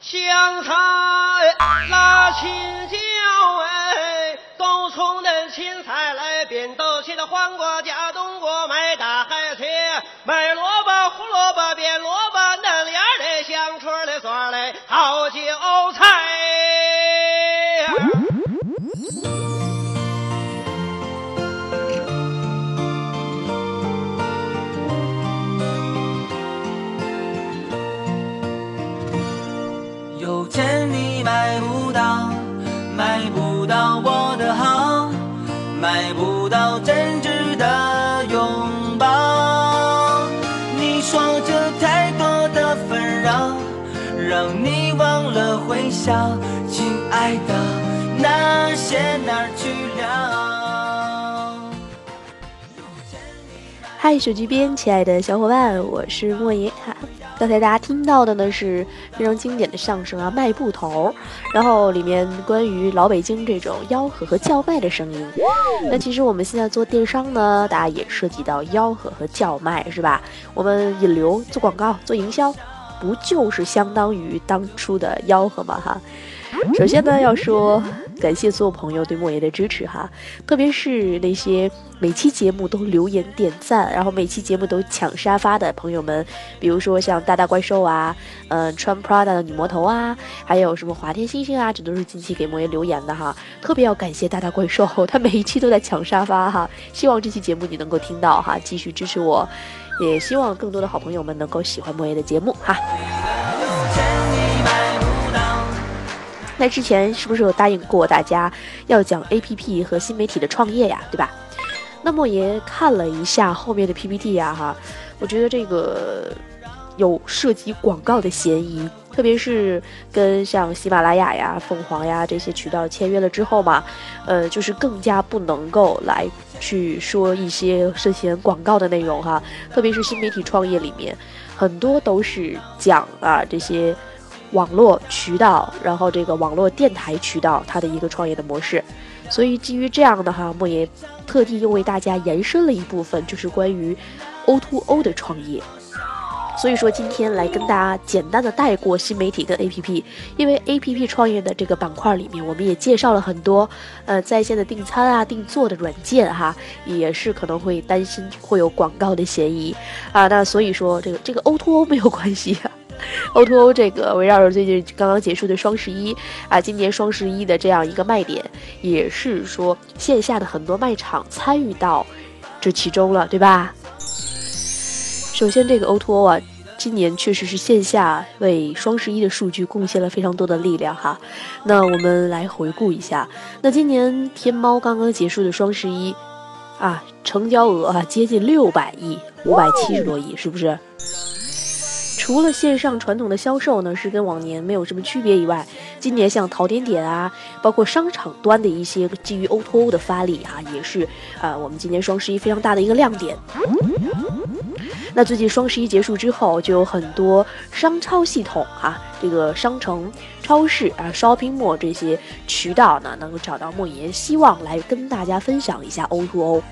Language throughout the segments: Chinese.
香菜辣青椒哎，都从那青菜来变，都起的黄瓜加冬瓜卖亲爱的，那些哪儿去了？嗨，手机边，亲爱的小伙伴，我是莫言。刚才大家听到的呢是非常经典的相声啊，卖布头，然后里面关于老北京这种吆喝和叫卖的声音。那其实我们现在做电商呢，大家也涉及到吆喝和叫卖，是吧？我们引流、做广告、做营销，不就是相当于当初的吆喝吗？哈。首先呢，要说感谢所有朋友对莫言的支持哈，特别是那些每期节目都留言点赞，然后每期节目都抢沙发的朋友们，比如说像大大怪兽啊，嗯，穿 Prada 的女魔头啊，还有什么华天星星啊，这都是近期给莫言留言的哈，特别要感谢大大怪兽，他每一期都在抢沙发哈，希望这期节目你能够听到哈，继续支持我，也希望更多的好朋友们能够喜欢莫言的节目哈。那之前是不是有答应过大家要讲 A P P 和新媒体的创业呀，对吧？那莫言看了一下后面的 P P T 呀，哈，我觉得这个有涉及广告的嫌疑，特别是跟像喜马拉雅呀、凤凰呀这些渠道签约了之后嘛，呃，就是更加不能够来去说一些涉嫌广告的内容哈，特别是新媒体创业里面，很多都是讲啊这些。网络渠道，然后这个网络电台渠道，它的一个创业的模式，所以基于这样的哈，莫言特地又为大家延伸了一部分，就是关于 O to O 的创业。所以说今天来跟大家简单的带过新媒体跟 A P P，因为 A P P 创业的这个板块里面，我们也介绍了很多呃在线的订餐啊、订做的软件哈，也是可能会担心会有广告的嫌疑啊。那所以说这个这个 O to O 没有关系啊。O to O 这个围绕着最近刚刚结束的双十一啊，今年双十一的这样一个卖点，也是说线下的很多卖场参与到这其中了，对吧？首先，这个 O to 啊，今年确实是线下为双十一的数据贡献了非常多的力量哈。那我们来回顾一下，那今年天猫刚刚结束的双十一啊，成交额啊接近六百亿，五百七十多亿，是不是？除了线上传统的销售呢，是跟往年没有什么区别以外，今年像淘点点啊，包括商场端的一些基于 O to 的发力哈，也是啊，我们今年双十一非常大的一个亮点。那最近双十一结束之后，就有很多商超系统哈，这个商城、超市啊、shopping mall 这些渠道呢，能够找到莫言，希望来跟大家分享一下 O to O。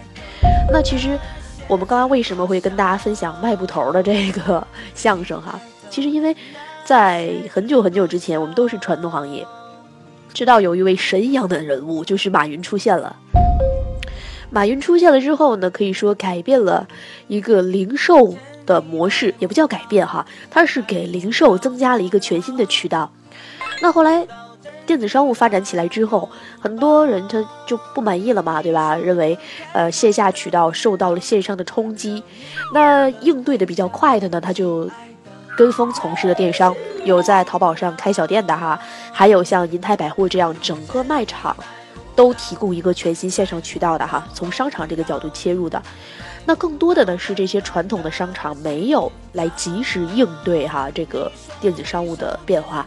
那其实。我们刚刚为什么会跟大家分享卖布头的这个相声哈？其实因为，在很久很久之前，我们都是传统行业，直到有一位神一样的人物，就是马云出现了。马云出现了之后呢，可以说改变了一个零售的模式，也不叫改变哈，他是给零售增加了一个全新的渠道。那后来。电子商务发展起来之后，很多人他就不满意了嘛，对吧？认为，呃，线下渠道受到了线上的冲击。那应对的比较快的呢，他就跟风从事了电商，有在淘宝上开小店的哈，还有像银泰百货这样整个卖场都提供一个全新线上渠道的哈，从商场这个角度切入的。那更多的呢是这些传统的商场没有来及时应对哈这个电子商务的变化。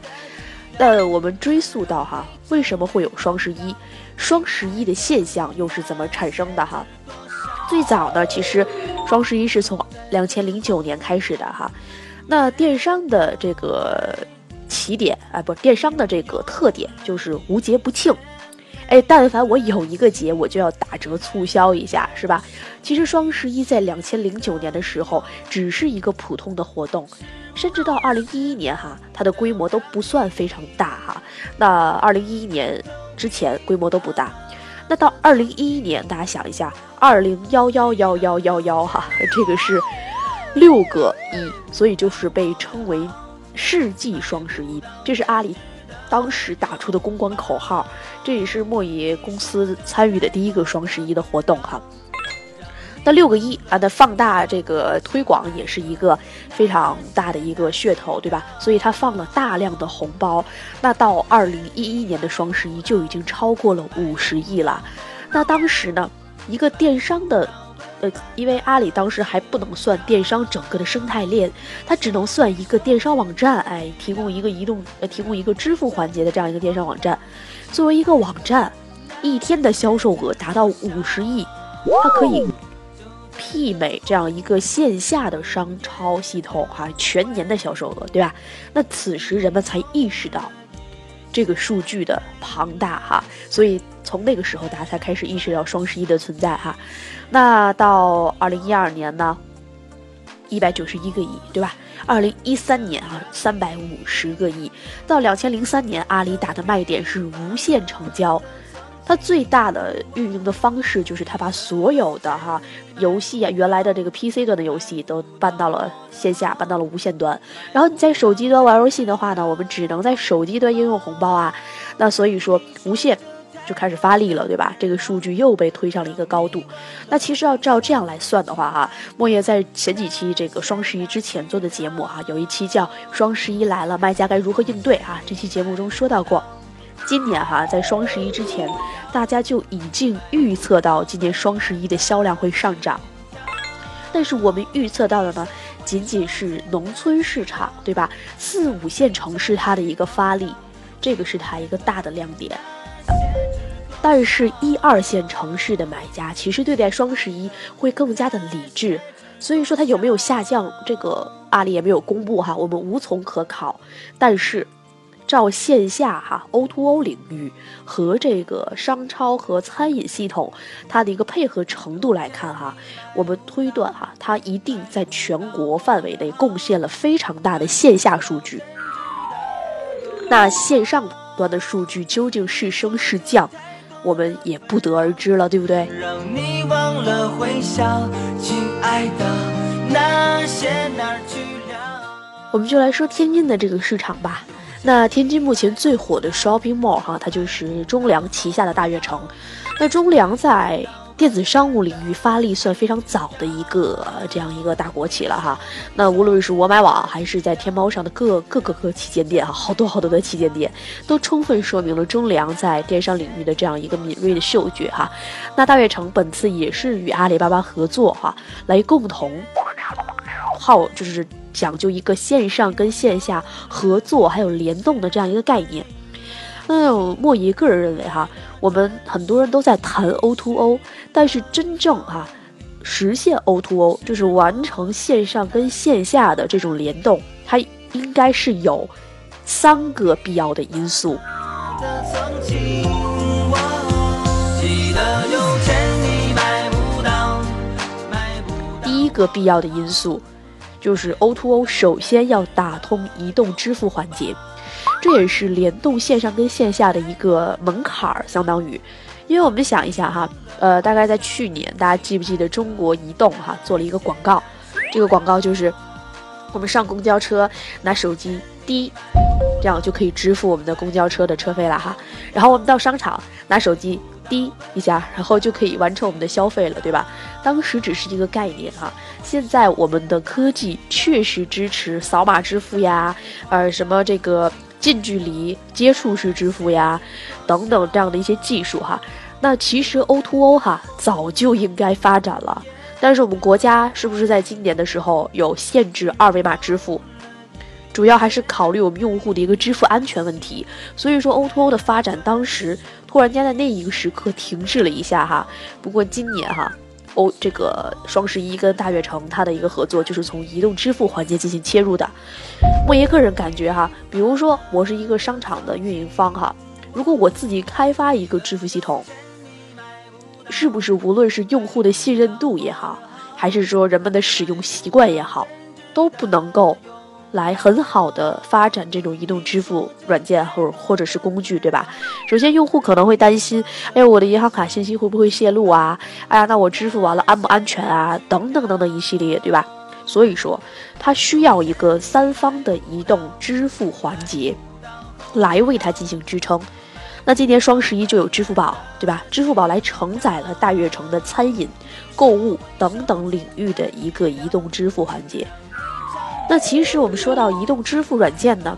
那我们追溯到哈，为什么会有双十一？双十一的现象又是怎么产生的哈？最早呢，其实双十一是从两千零九年开始的哈。那电商的这个起点啊，不，电商的这个特点就是无节不庆。哎，但凡我有一个节，我就要打折促销一下，是吧？其实双十一在两千零九年的时候只是一个普通的活动。甚至到二零一一年哈，它的规模都不算非常大哈。那二零一一年之前规模都不大，那到二零一一年，大家想一下，二零幺幺幺幺幺幺哈，这个是六个一，所以就是被称为世纪双十一，这是阿里当时打出的公关口号，这也是莫爷公司参与的第一个双十一的活动哈。那六个一啊，那放大这个推广也是一个非常大的一个噱头，对吧？所以它放了大量的红包。那到二零一一年的双十一就已经超过了五十亿了。那当时呢，一个电商的，呃，因为阿里当时还不能算电商整个的生态链，它只能算一个电商网站，哎，提供一个移动呃，提供一个支付环节的这样一个电商网站。作为一个网站，一天的销售额达到五十亿，它可以。媲美这样一个线下的商超系统哈，全年的销售额，对吧？那此时人们才意识到这个数据的庞大哈，所以从那个时候大家才开始意识到双十一的存在哈。那到二零一二年呢，一百九十一个亿，对吧？二零一三年啊，三百五十个亿。到两千零三年，阿里打的卖点是无限成交。它最大的运营的方式就是它把所有的哈游戏啊，原来的这个 PC 端的游戏都搬到了线下，搬到了无线端。然后你在手机端玩游戏的话呢，我们只能在手机端应用红包啊。那所以说无线就开始发力了，对吧？这个数据又被推上了一个高度。那其实要照这样来算的话哈，莫言在前几期这个双十一之前做的节目哈，有一期叫《双十一来了》，卖家该如何应对啊？这期节目中说到过。今年哈，在双十一之前，大家就已经预测到今年双十一的销量会上涨。但是我们预测到的呢，仅仅是农村市场，对吧？四五线城市它的一个发力，这个是它一个大的亮点。但是，一二线城市的买家其实对待双十一会更加的理智。所以说，它有没有下降，这个阿里也没有公布哈，我们无从可考。但是。照线下哈 O to O 领域和这个商超和餐饮系统它的一个配合程度来看哈，我们推断哈，它一定在全国范围内贡献了非常大的线下数据。那线上端的数据究竟是升是降，我们也不得而知了，对不对？让你忘了回想，亲爱的，那些哪儿去了？我们就来说天津的这个市场吧。那天津目前最火的 shopping mall 哈，它就是中粮旗下的大悦城。那中粮在电子商务领域发力算非常早的一个这样一个大国企了哈。那无论是我买网还是在天猫上的各各个各旗舰店哈，好多好多的旗舰店，都充分说明了中粮在电商领域的这样一个敏锐的嗅觉哈。那大悦城本次也是与阿里巴巴合作哈，来共同号就是。讲究一个线上跟线下合作还有联动的这样一个概念。那莫姨个人认为哈，我们很多人都在谈 O to O，但是真正哈实现 O to O，就是完成线上跟线下的这种联动，它应该是有三个必要的因素。第一个必要的因素。就是 O to O 首先要打通移动支付环节，这也是联动线上跟线下的一个门槛儿，相当于，因为我们想一下哈，呃，大概在去年，大家记不记得中国移动哈做了一个广告，这个广告就是我们上公交车拿手机滴，这样就可以支付我们的公交车的车费了哈，然后我们到商场拿手机。滴一下，然后就可以完成我们的消费了，对吧？当时只是一个概念哈，现在我们的科技确实支持扫码支付呀，呃，什么这个近距离接触式支付呀，等等这样的一些技术哈。那其实 O to O 哈早就应该发展了，但是我们国家是不是在今年的时候有限制二维码支付？主要还是考虑我们用户的一个支付安全问题，所以说 O to O 的发展当时突然间在那一个时刻停滞了一下哈。不过今年哈，O 这个双十一跟大悦城它的一个合作就是从移动支付环节进行切入的。莫爷个人感觉哈，比如说我是一个商场的运营方哈，如果我自己开发一个支付系统，是不是无论是用户的信任度也好，还是说人们的使用习惯也好，都不能够。来很好的发展这种移动支付软件或或者是工具，对吧？首先，用户可能会担心，哎，我的银行卡信息会不会泄露啊？哎呀，那我支付完了安不安全啊？等等等等一系列，对吧？所以说，它需要一个三方的移动支付环节来为它进行支撑。那今年双十一就有支付宝，对吧？支付宝来承载了大悦城的餐饮、购物等等领域的一个移动支付环节。那其实我们说到移动支付软件呢，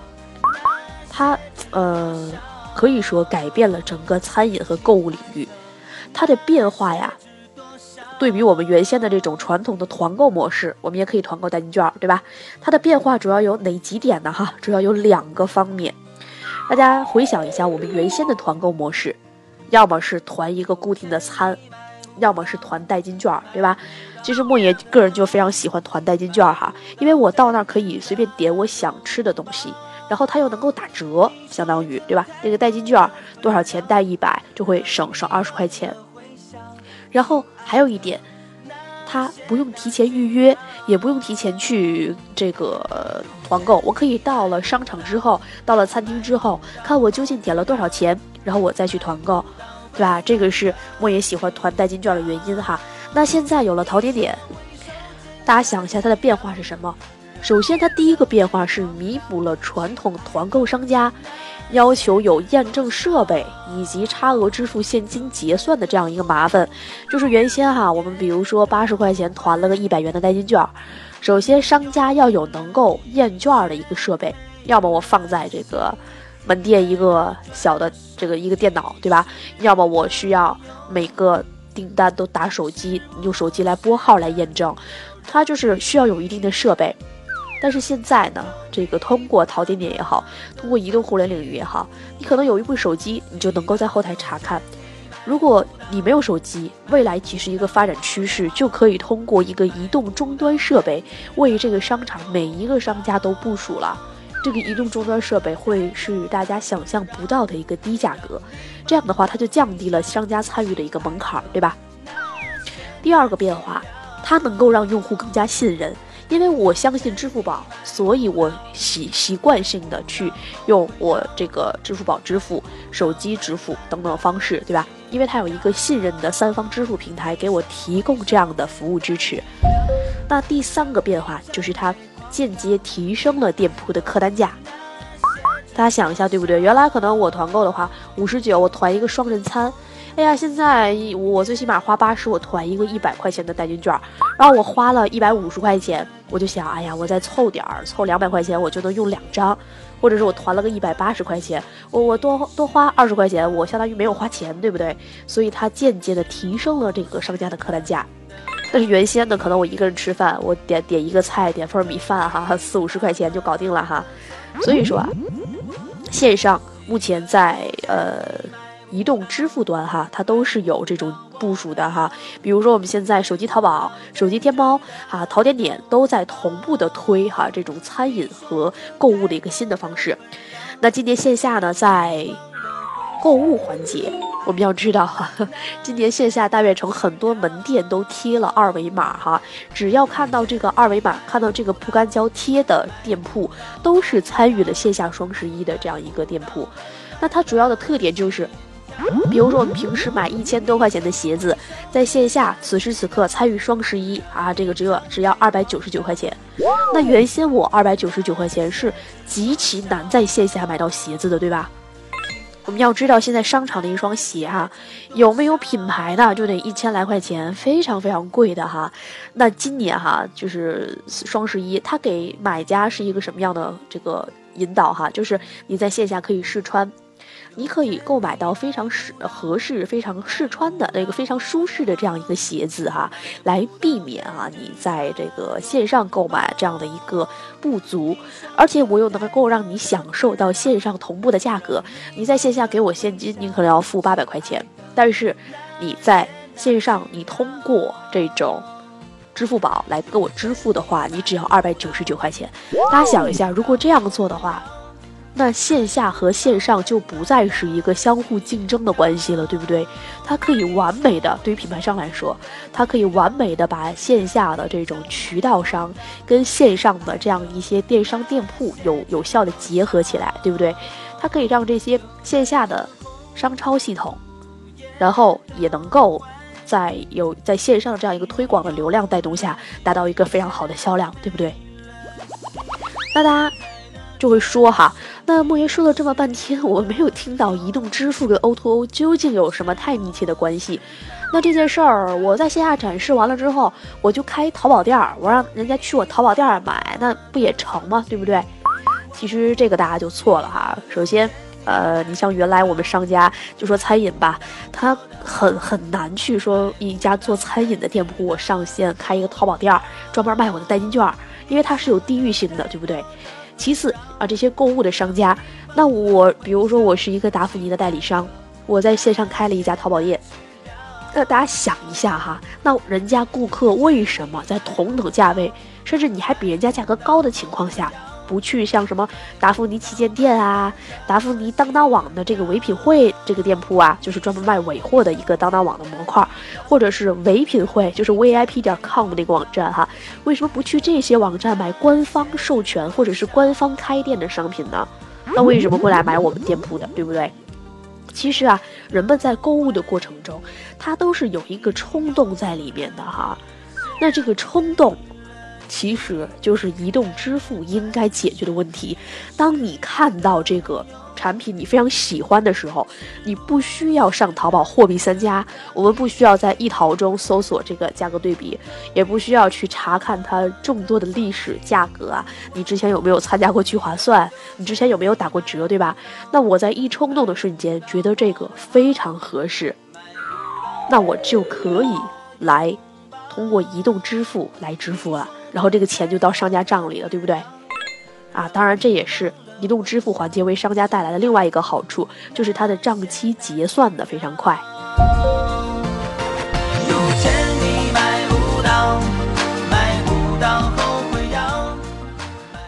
它呃可以说改变了整个餐饮和购物领域。它的变化呀，对比我们原先的这种传统的团购模式，我们也可以团购代金券，对吧？它的变化主要有哪几点呢？哈，主要有两个方面。大家回想一下，我们原先的团购模式，要么是团一个固定的餐，要么是团代金券，对吧？其实莫爷个人就非常喜欢团代金券哈，因为我到那儿可以随便点我想吃的东西，然后它又能够打折，相当于对吧？那个代金券多少钱？带一百就会省省二十块钱。然后还有一点。它不用提前预约，也不用提前去这个团购，我可以到了商场之后，到了餐厅之后，看我究竟点了多少钱，然后我再去团购，对吧？这个是莫言喜欢团代金券的原因哈。那现在有了淘点点，大家想一下它的变化是什么？首先，它第一个变化是弥补了传统团购商家。要求有验证设备以及差额支付现金结算的这样一个麻烦，就是原先哈，我们比如说八十块钱团了个一百元的代金券，首先商家要有能够验券的一个设备，要么我放在这个门店一个小的这个一个电脑，对吧？要么我需要每个订单都打手机，用手机来拨号来验证，它就是需要有一定的设备。但是现在呢，这个通过淘点点也好，通过移动互联领域也好，你可能有一部手机，你就能够在后台查看。如果你没有手机，未来其实一个发展趋势就可以通过一个移动终端设备，为这个商场每一个商家都部署了。这个移动终端设备会是大家想象不到的一个低价格，这样的话，它就降低了商家参与的一个门槛，对吧？第二个变化，它能够让用户更加信任。因为我相信支付宝，所以我习习惯性的去用我这个支付宝支付、手机支付等等方式，对吧？因为它有一个信任的三方支付平台给我提供这样的服务支持。那第三个变化就是它间接提升了店铺的客单价。大家想一下，对不对？原来可能我团购的话五十九，我团一个双人餐。哎呀，现在我最起码花八十，我团一个一百块钱的代金券，然后我花了一百五十块钱，我就想，哎呀，我再凑点儿，凑两百块钱，我就能用两张，或者是我团了个一百八十块钱，我我多多花二十块钱，我相当于没有花钱，对不对？所以它间接的提升了这个商家的客单价。但是原先呢，可能我一个人吃饭，我点点一个菜，点份米饭，哈，四五十块钱就搞定了哈。所以说啊，线上目前在呃。移动支付端哈，它都是有这种部署的哈。比如说我们现在手机淘宝、手机天猫哈、淘点点都在同步的推哈这种餐饮和购物的一个新的方式。那今年线下呢，在购物环节，我们要知道哈，今年线下大悦城很多门店都贴了二维码哈，只要看到这个二维码，看到这个铺干胶贴的店铺，都是参与了线下双十一的这样一个店铺。那它主要的特点就是。比如说，我们平时买一千多块钱的鞋子，在线下此时此刻参与双十一啊，这个只有只要二百九十九块钱。那原先我二百九十九块钱是极其难在线下买到鞋子的，对吧？我们要知道，现在商场的一双鞋哈，有没有品牌的就得一千来块钱，非常非常贵的哈。那今年哈，就是双十一，它给买家是一个什么样的这个引导哈？就是你在线下可以试穿。你可以购买到非常适合适、非常适穿的那个非常舒适的这样一个鞋子哈，来避免啊你在这个线上购买这样的一个不足，而且我又能够让你享受到线上同步的价格。你在线下给我现金，你可能要付八百块钱，但是你在线上你通过这种支付宝来给我支付的话，你只要二百九十九块钱。大家想一下，如果这样做的话。那线下和线上就不再是一个相互竞争的关系了，对不对？它可以完美的，对于品牌商来说，它可以完美的把线下的这种渠道商跟线上的这样一些电商店铺有有效的结合起来，对不对？它可以让这些线下的商超系统，然后也能够在有在线上这样一个推广的流量带动下，达到一个非常好的销量，对不对？那大家就会说哈，那莫言说了这么半天，我没有听到移动支付跟 O2O 究竟有什么太密切的关系。那这件事儿，我在线下展示完了之后，我就开淘宝店儿，我让人家去我淘宝店儿买，那不也成吗？对不对？其实这个大家就错了哈。首先，呃，你像原来我们商家就说餐饮吧，他很很难去说一家做餐饮的店铺，我上线开一个淘宝店儿，专门卖我的代金券，因为它是有地域性的，对不对？其次啊，这些购物的商家，那我比如说我是一个达芙妮的代理商，我在线上开了一家淘宝店，那大家想一下哈，那人家顾客为什么在同等价位，甚至你还比人家价格高的情况下？不去像什么达芙妮旗舰店啊，达芙妮当当网的这个唯品会这个店铺啊，就是专门卖尾货的一个当当网的模块，或者是唯品会，就是 VIP 点 com 那个网站哈，为什么不去这些网站买官方授权或者是官方开店的商品呢？那为什么会来买我们店铺的，对不对？其实啊，人们在购物的过程中，他都是有一个冲动在里面的哈，那这个冲动。其实就是移动支付应该解决的问题。当你看到这个产品你非常喜欢的时候，你不需要上淘宝货比三家，我们不需要在易淘中搜索这个价格对比，也不需要去查看它众多的历史价格啊。你之前有没有参加过聚划算？你之前有没有打过折，对吧？那我在一冲动的瞬间觉得这个非常合适，那我就可以来通过移动支付来支付了。然后这个钱就到商家账里了，对不对？啊，当然这也是移动支付环节为商家带来的另外一个好处，就是它的账期结算的非常快。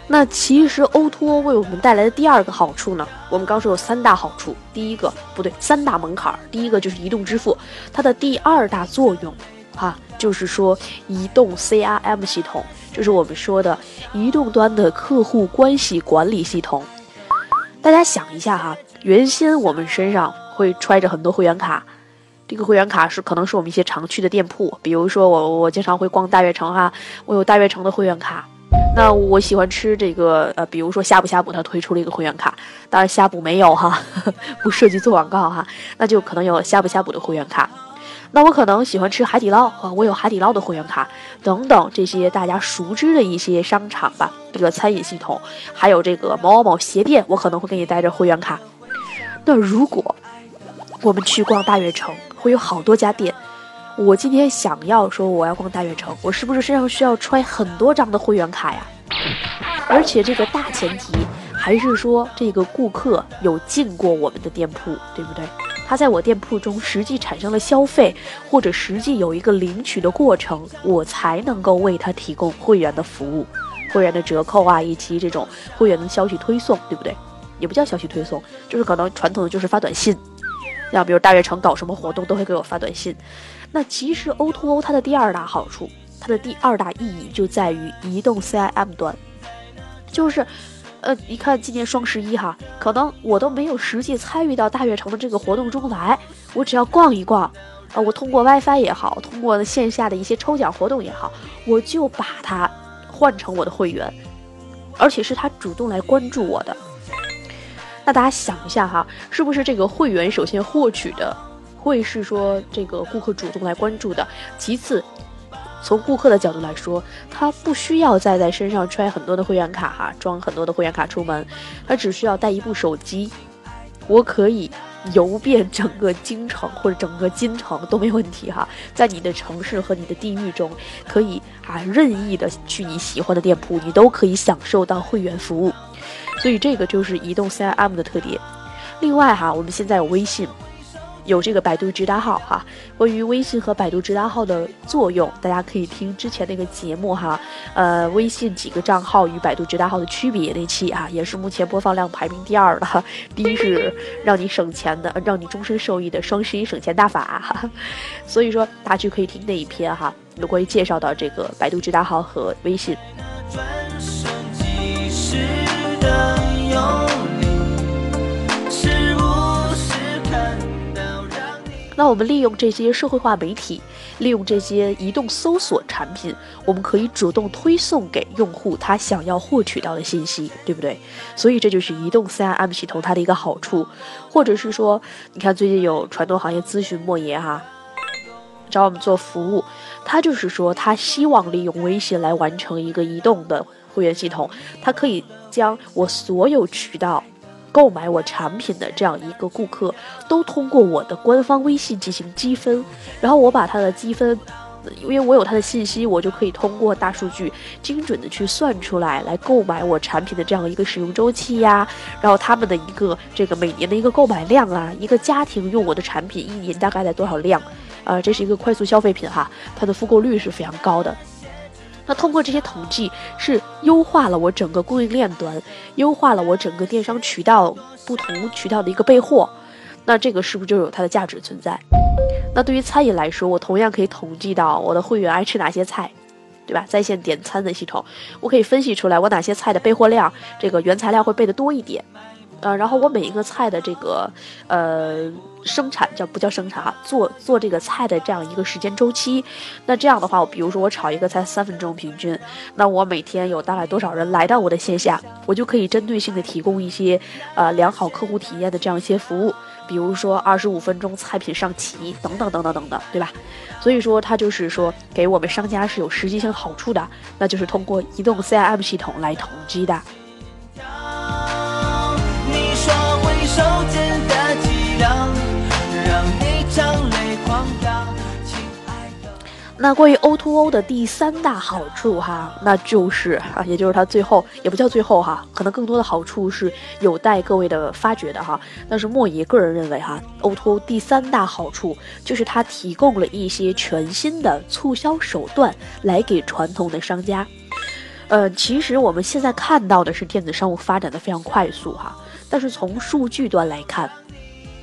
那其实 O2O 为我们带来的第二个好处呢，我们刚说有三大好处，第一个不对，三大门槛儿，第一个就是移动支付，它的第二大作用。哈，就是说，移动 CRM 系统，就是我们说的移动端的客户关系管理系统。大家想一下哈，原先我们身上会揣着很多会员卡，这个会员卡是可能是我们一些常去的店铺，比如说我我经常会逛大悦城哈，我有大悦城的会员卡。那我喜欢吃这个呃，比如说呷哺呷哺，它推出了一个会员卡，当然呷哺没有哈，不涉及做广告哈，那就可能有呷哺呷哺的会员卡。那我可能喜欢吃海底捞啊，我有海底捞的会员卡等等这些大家熟知的一些商场吧，这个餐饮系统，还有这个某某某鞋店，我可能会给你带着会员卡。那如果我们去逛大悦城，会有好多家店，我今天想要说我要逛大悦城，我是不是身上需要揣很多张的会员卡呀？而且这个大前提还是说这个顾客有进过我们的店铺，对不对？他在我店铺中实际产生了消费，或者实际有一个领取的过程，我才能够为他提供会员的服务，会员的折扣啊，以及这种会员的消息推送，对不对？也不叫消息推送，就是可能传统的就是发短信，像比如大悦城搞什么活动都会给我发短信。那其实 O2O 它的第二大好处，它的第二大意义就在于移动 CIM 端，就是。呃，你看今年双十一哈，可能我都没有实际参与到大悦城的这个活动中来，我只要逛一逛，啊，我通过 WiFi 也好，通过线下的一些抽奖活动也好，我就把它换成我的会员，而且是他主动来关注我的。那大家想一下哈，是不是这个会员首先获取的会是说这个顾客主动来关注的，其次。从顾客的角度来说，他不需要再在身上揣很多的会员卡哈，装很多的会员卡出门，他只需要带一部手机，我可以游遍整个京城或者整个金城都没问题哈，在你的城市和你的地域中，可以啊任意的去你喜欢的店铺，你都可以享受到会员服务，所以这个就是移动 CRM 的特点。另外哈，我们现在有微信，有这个百度直达号哈。关于微信和百度直达号的作用，大家可以听之前那个节目哈。呃，微信几个账号与百度直达号的区别那期啊，也是目前播放量排名第二的。第一是让你省钱的，让你终身受益的双十一省钱大法哈。所以说，大家就可以听那一篇哈，有关于介绍到这个百度直达号和微信。那我们利用这些社会化媒体，利用这些移动搜索产品，我们可以主动推送给用户他想要获取到的信息，对不对？所以这就是移动 CRM 系统它的一个好处，或者是说，你看最近有传统行业咨询莫言哈，找我们做服务，他就是说他希望利用微信来完成一个移动的会员系统，他可以将我所有渠道。购买我产品的这样一个顾客，都通过我的官方微信进行积分，然后我把他的积分，因为我有他的信息，我就可以通过大数据精准的去算出来，来购买我产品的这样一个使用周期呀，然后他们的一个这个每年的一个购买量啊，一个家庭用我的产品一年大概在多少量，呃，这是一个快速消费品哈，它的复购率是非常高的。那通过这些统计，是优化了我整个供应链端，优化了我整个电商渠道不同渠道的一个备货。那这个是不是就有它的价值存在？那对于餐饮来说，我同样可以统计到我的会员爱吃哪些菜，对吧？在线点餐的系统，我可以分析出来我哪些菜的备货量，这个原材料会备的多一点。呃，然后我每一个菜的这个呃生产叫不叫生产哈？做做这个菜的这样一个时间周期，那这样的话，我比如说我炒一个菜三分钟平均，那我每天有大概多少人来到我的线下，我就可以针对性的提供一些呃良好客户体验的这样一些服务，比如说二十五分钟菜品上齐等等等等等等，对吧？所以说它就是说给我们商家是有实际性好处的，那就是通过移动 CRM 系统来统计的。你说回收那关于 O2O 的第三大好处哈，那就是啊，也就是它最后也不叫最后哈，可能更多的好处是有待各位的发掘的哈。但是莫爷个人认为哈，O2O 第三大好处就是它提供了一些全新的促销手段来给传统的商家。呃，其实我们现在看到的是电子商务发展的非常快速哈，但是从数据端来看。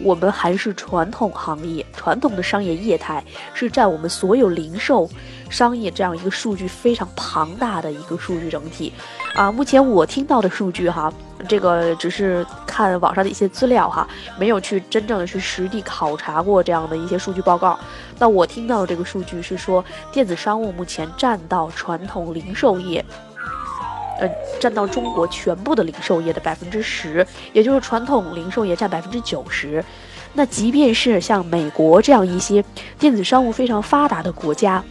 我们还是传统行业，传统的商业业态是占我们所有零售商业这样一个数据非常庞大的一个数据整体，啊，目前我听到的数据哈，这个只是看网上的一些资料哈，没有去真正的去实地考察过这样的一些数据报告。那我听到的这个数据是说，电子商务目前占到传统零售业。呃，占到中国全部的零售业的百分之十，也就是传统零售业占百分之九十。那即便是像美国这样一些电子商务非常发达的国家，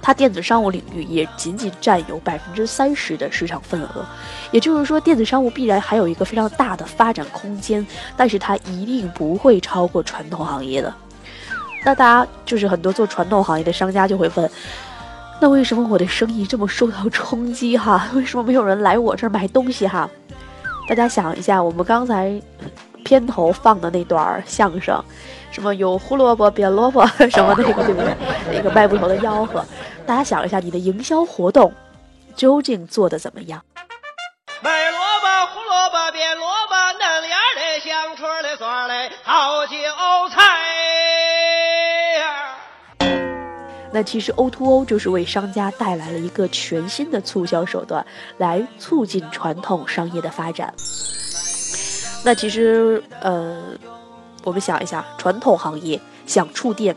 它电子商务领域也仅仅占有百分之三十的市场份额。也就是说，电子商务必然还有一个非常大的发展空间，但是它一定不会超过传统行业的。那大家就是很多做传统行业的商家就会问。那为什么我的生意这么受到冲击哈？为什么没有人来我这儿买东西哈？大家想一下，我们刚才片头放的那段相声，什么有胡萝卜变萝卜什么那个对不对？那个卖布头的吆喝，大家想一下，你的营销活动究竟做的怎么样？卖萝卜胡萝卜变萝卜，嫩芽的香椿的蒜嘞，好韭菜。那其实 O2O 就是为商家带来了一个全新的促销手段，来促进传统商业的发展。那其实，呃，我们想一下，传统行业想触电，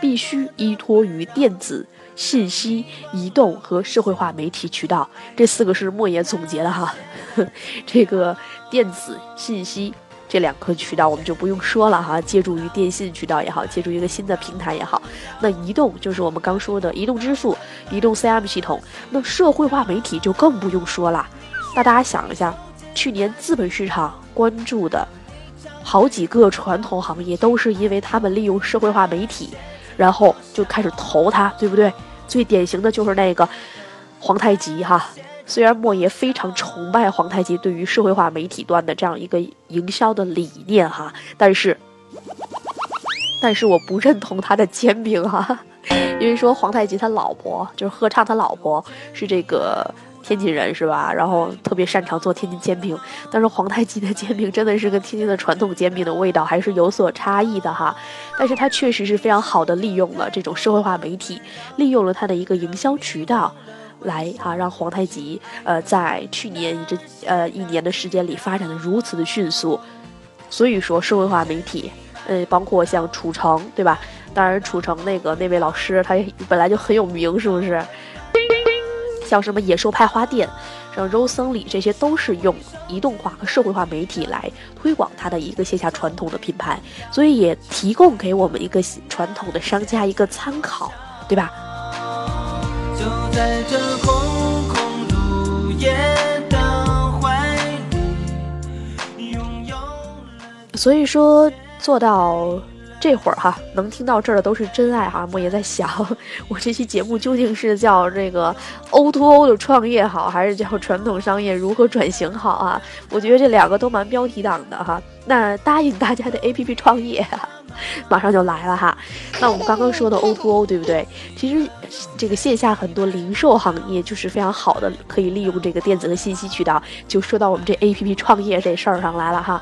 必须依托于电子、信息、移动和社会化媒体渠道，这四个是莫言总结的哈。这个电子信息。这两个渠道我们就不用说了哈，借助于电信渠道也好，借助一个新的平台也好，那移动就是我们刚说的移动支付、移动 CM 系统，那社会化媒体就更不用说了。那大家想一下，去年资本市场关注的好几个传统行业，都是因为他们利用社会化媒体，然后就开始投它，对不对？最典型的就是那个皇太极哈。虽然莫言非常崇拜皇太极对于社会化媒体端的这样一个营销的理念哈，但是但是我不认同他的煎饼哈，因为说皇太极他老婆就是贺畅他老婆是这个。天津人是吧？然后特别擅长做天津煎饼，但是皇太极的煎饼真的是跟天津的传统煎饼的味道还是有所差异的哈。但是他确实是非常好的利用了这种社会化媒体，利用了他的一个营销渠道，来哈让皇太极呃在去年这呃一年的时间里发展的如此的迅速。所以说社会化媒体，呃包括像楚成对吧？当然楚成那个那位老师他本来就很有名，是不是？像什么野兽派花店，像肉森里，这些都是用移动化和社会化媒体来推广它的一个线下传统的品牌，所以也提供给我们一个传统的商家一个参考，对吧？就在这空空如也的怀，所以说做到。这会儿哈，能听到这儿的都是真爱哈。莫言在想，我这期节目究竟是叫这个 O to O 的创业好，还是叫传统商业如何转型好啊？我觉得这两个都蛮标题党的哈。那答应大家的 A P P 创业哈，马上就来了哈。那我们刚刚说的 O to 对不对？其实这个线下很多零售行业就是非常好的，可以利用这个电子和信息渠道。就说到我们这 A P P 创业这事儿上来了哈。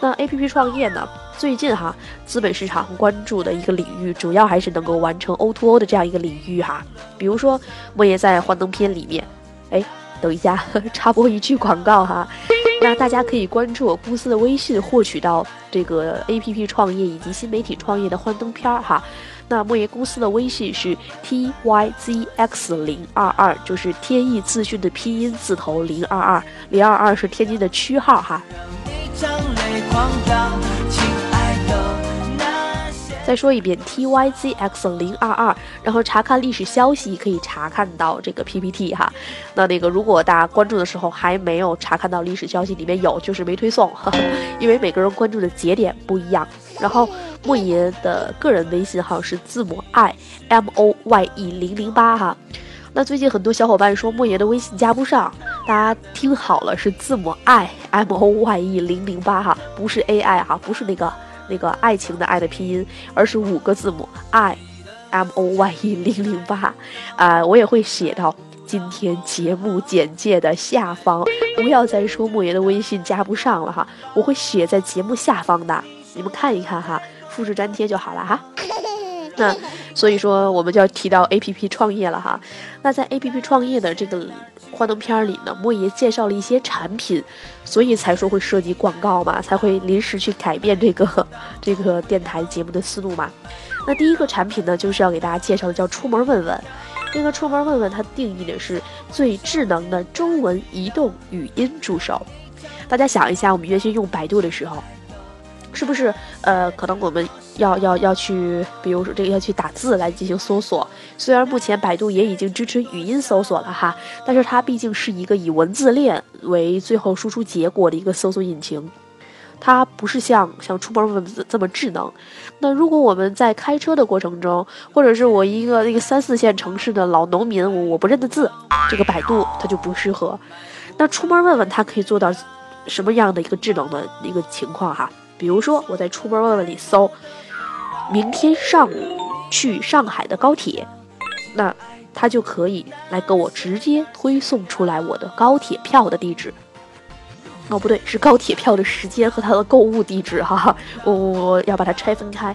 那 A P P 创业呢？最近哈，资本市场关注的一个领域，主要还是能够完成 O to O 的这样一个领域哈。比如说，莫言在幻灯片里面，哎，等一下，插播一句广告哈。大家可以关注我公司的微信，获取到这个 A P P 创业以及新媒体创业的幻灯片儿哈。那莫言公司的微信是 T Y Z X 零二二，就是天意资讯的拼音字头零二二，零二二是天津的区号哈。再说一遍，T Y Z X 零二二，然后查看历史消息可以查看到这个 PPT 哈。那那个如果大家关注的时候还没有查看到历史消息，里面有就是没推送，因为每个人关注的节点不一样。然后莫言的个人微信号是字母 I M O Y E 零零八哈。那最近很多小伙伴说莫言的微信加不上，大家听好了，是字母 I M O Y E 零零八哈，不是 A I 哈，不是那个。那个爱情的爱的拼音，而是五个字母 i m o y e 零零八啊，我也会写到今天节目简介的下方。不要再说莫言的微信加不上了哈，我会写在节目下方的，你们看一看哈，复制粘贴就好了哈。那所以说，我们就要提到 A P P 创业了哈。那在 A P P 创业的这个幻灯片里呢，莫爷介绍了一些产品，所以才说会涉及广告嘛，才会临时去改变这个这个电台节目的思路嘛。那第一个产品呢，就是要给大家介绍的，叫出门问问。这个出门问问，它定义的是最智能的中文移动语音助手。大家想一下，我们原先用百度的时候。是不是呃，可能我们要要要去，比如说这个要去打字来进行搜索。虽然目前百度也已经支持语音搜索了哈，但是它毕竟是一个以文字链为最后输出结果的一个搜索引擎，它不是像像出门问这么智能。那如果我们在开车的过程中，或者是我一个那个三四线城市的老农民，我我不认得字，这个百度它就不适合。那出门问问它可以做到什么样的一个智能的一个情况哈？比如说，我在出门问问里搜明天上午去上海的高铁，那他就可以来给我直接推送出来我的高铁票的地址。哦，不对，是高铁票的时间和他的购物地址哈哈。我我要把它拆分开，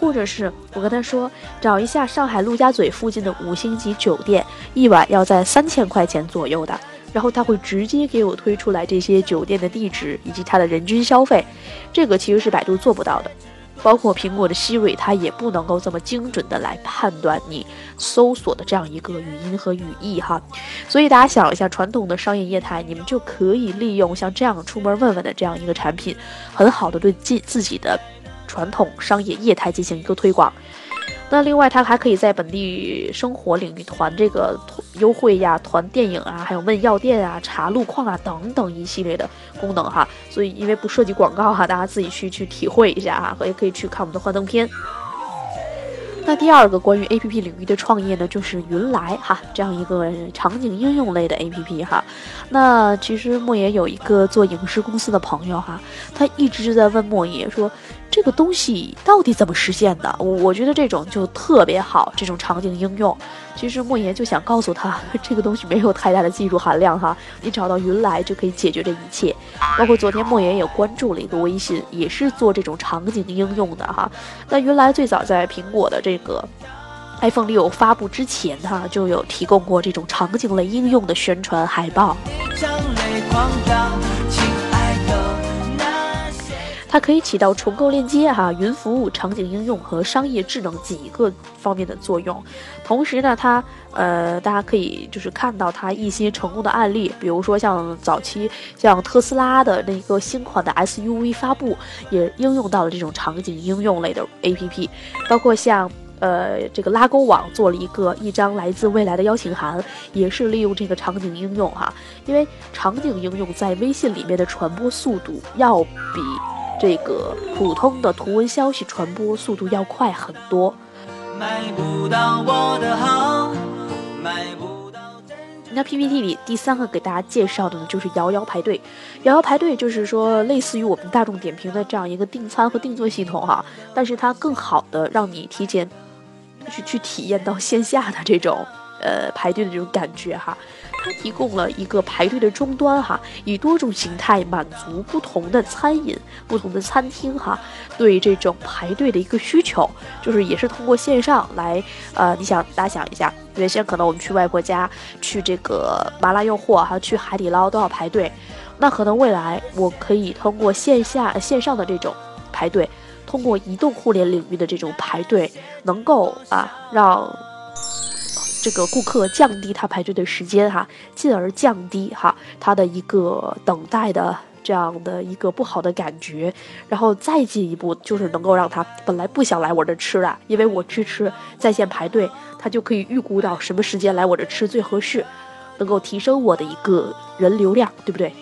或者是我跟他说找一下上海陆家嘴附近的五星级酒店，一晚要在三千块钱左右的。然后他会直接给我推出来这些酒店的地址以及它的人均消费，这个其实是百度做不到的，包括苹果的 Siri 它也不能够这么精准的来判断你搜索的这样一个语音和语义哈。所以大家想一下，传统的商业业态，你们就可以利用像这样出门问问的这样一个产品，很好的对自自己的传统商业业态进行一个推广。那另外，它还可以在本地生活领域团这个优惠呀、团电影啊，还有问药店啊、查路况啊等等一系列的功能哈。所以，因为不涉及广告哈，大家自己去去体会一下哈，也可以去看我们的幻灯片。那第二个关于 A P P 领域的创业呢，就是云来哈这样一个场景应用类的 A P P 哈。那其实莫言有一个做影视公司的朋友哈，他一直就在问莫言说。这个东西到底怎么实现的？我我觉得这种就特别好，这种场景应用。其实莫言就想告诉他，这个东西没有太大的技术含量哈，你找到云来就可以解决这一切。包括昨天莫言也关注了一个微信，也是做这种场景应用的哈。那云来最早在苹果的这个 iPhone 六发布之前哈，就有提供过这种场景类应用的宣传海报。它可以起到重构链接、哈云服务、场景应用和商业智能几个方面的作用。同时呢，它呃，大家可以就是看到它一些成功的案例，比如说像早期像特斯拉的那个新款的 SUV 发布，也应用到了这种场景应用类的 APP，包括像呃这个拉勾网做了一个一张来自未来的邀请函，也是利用这个场景应用哈，因为场景应用在微信里面的传播速度要比。这个普通的图文消息传播速度要快很多。买不到我的好，买不到那 PPT 里第三个给大家介绍的呢，就是摇摇排队。摇摇排队就是说，类似于我们大众点评的这样一个订餐和订座系统哈，但是它更好的让你提前去去体验到线下的这种呃排队的这种感觉哈。提供了一个排队的终端哈，以多种形态满足不同的餐饮、不同的餐厅哈对这种排队的一个需求，就是也是通过线上来呃，你想大家想一下，原先可能我们去外婆家、去这个麻辣诱惑还有去海底捞都要排队，那可能未来我可以通过线下线上的这种排队，通过移动互联领域的这种排队，能够啊让。这个顾客降低他排队的时间哈，进而降低哈他的一个等待的这样的一个不好的感觉，然后再进一步就是能够让他本来不想来我这吃的，因为我去吃在线排队，他就可以预估到什么时间来我这吃最合适，能够提升我的一个人流量，对不对？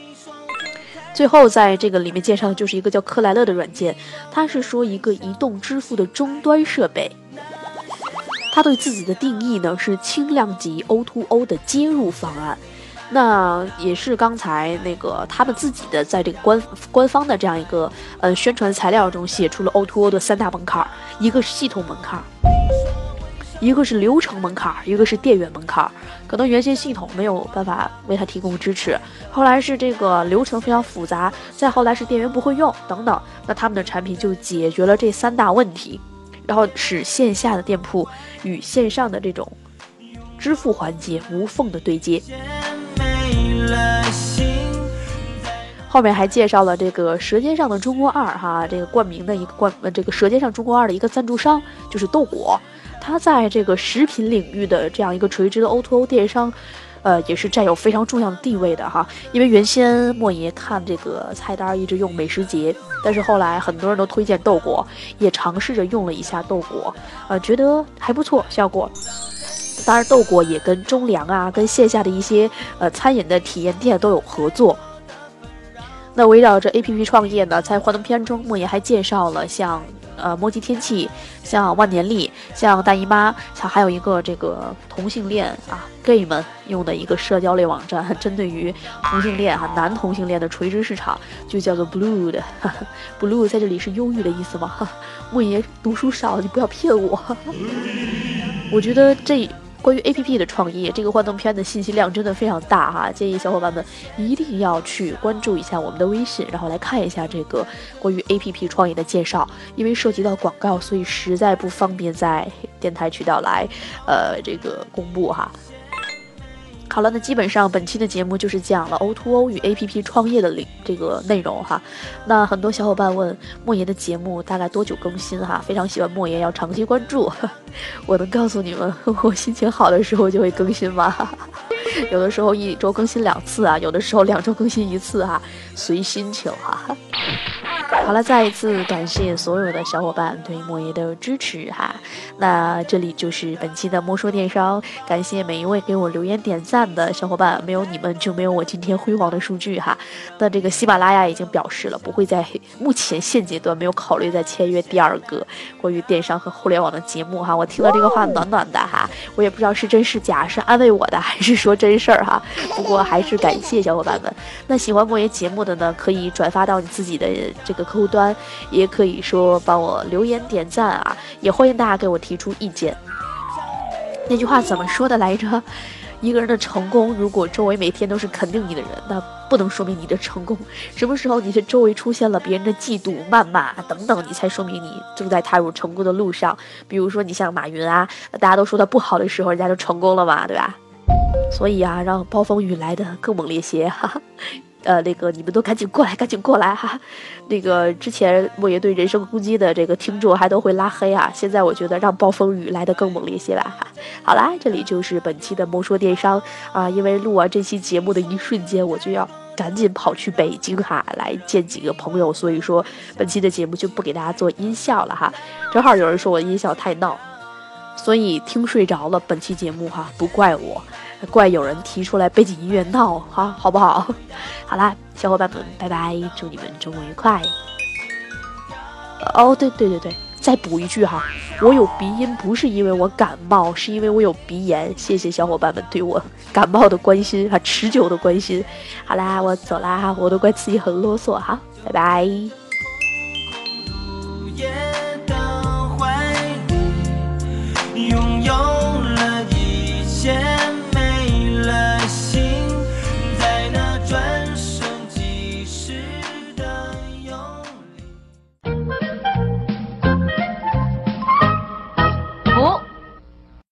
最后在这个里面介绍的就是一个叫克莱勒的软件，它是说一个移动支付的终端设备。他对自己的定义呢是轻量级 O2O 的接入方案，那也是刚才那个他们自己的在这个官官方的这样一个呃宣传材料中写出了 O2O 的三大门槛，一个是系统门槛，一个是流程门槛，一个是电源门槛。可能原先系统没有办法为他提供支持，后来是这个流程非常复杂，再后来是电源不会用等等，那他们的产品就解决了这三大问题。然后使线下的店铺与线上的这种支付环节无缝的对接。后面还介绍了这个《舌尖上的中国二》哈，这个冠名的一个冠呃，这个《舌尖上中国二》的一个赞助商就是豆果，它在这个食品领域的这样一个垂直的 O2O 电商。呃，也是占有非常重要的地位的哈，因为原先莫爷看这个菜单一直用美食节，但是后来很多人都推荐豆果，也尝试着用了一下豆果，呃，觉得还不错效果。当然，豆果也跟中粮啊，跟线下的一些呃餐饮的体验店都有合作。那围绕着 A P P 创业呢，在幻灯片中，莫言还介绍了像。呃，摸吉天气，像万年历，像大姨妈，像还有一个这个同性恋啊，gay 们用的一个社交类网站，针对于同性恋哈男同性恋的垂直市场，就叫做 blue 的，blue 在这里是忧郁的意思吗？莫言读书少，你不要骗我。我觉得这。关于 A P P 的创意，这个幻灯片的信息量真的非常大哈，建议小伙伴们一定要去关注一下我们的微信，然后来看一下这个关于 A P P 创意的介绍，因为涉及到广告，所以实在不方便在电台渠道来，呃，这个公布哈。好了，那基本上本期的节目就是讲了 O2O 与 APP 创业的这个内容哈。那很多小伙伴问莫言的节目大概多久更新哈？非常喜欢莫言，要长期关注。我能告诉你们，我心情好的时候就会更新吗？有的时候一周更新两次啊，有的时候两周更新一次哈，随心情哈。好了，再一次感谢所有的小伙伴对莫爷的支持哈。那这里就是本期的莫说电商，感谢每一位给我留言点赞的小伙伴，没有你们就没有我今天辉煌的数据哈。那这个喜马拉雅已经表示了，不会在目前现阶段没有考虑再签约第二个关于电商和互联网的节目哈。我听了这个话暖暖的哈，我也不知道是真是假，是安慰我的还是说真事儿哈。不过还是感谢小伙伴们。那喜欢莫爷节目的呢，可以转发到你自己的这个。客户端，也可以说帮我留言点赞啊，也欢迎大家给我提出意见。那句话怎么说的来着？一个人的成功，如果周围每天都是肯定你的人，那不能说明你的成功。什么时候你的周围出现了别人的嫉妒、谩骂等等，你才说明你正在踏入成功的路上。比如说，你像马云啊，大家都说他不好的时候，人家就成功了嘛，对吧？所以啊，让暴风雨来的更猛烈些，哈哈。呃，那个你们都赶紧过来，赶紧过来哈！那个之前莫言对人身攻击的这个听众还都会拉黑啊，现在我觉得让暴风雨来的更猛烈些吧哈。好啦，这里就是本期的莫说电商啊，因为录完这期节目的一瞬间，我就要赶紧跑去北京哈，来见几个朋友，所以说本期的节目就不给大家做音效了哈。正好有人说我音效太闹，所以听睡着了。本期节目哈，不怪我。怪有人提出来背景音乐闹哈，好不好？好啦，小伙伴们，拜拜，祝你们周末愉快。哦，对对对对，再补一句哈，我有鼻音不是因为我感冒，是因为我有鼻炎。谢谢小伙伴们对我感冒的关心和持久的关心。好啦，我走啦哈，我都怪自己很啰嗦哈，拜拜。拥有了一切。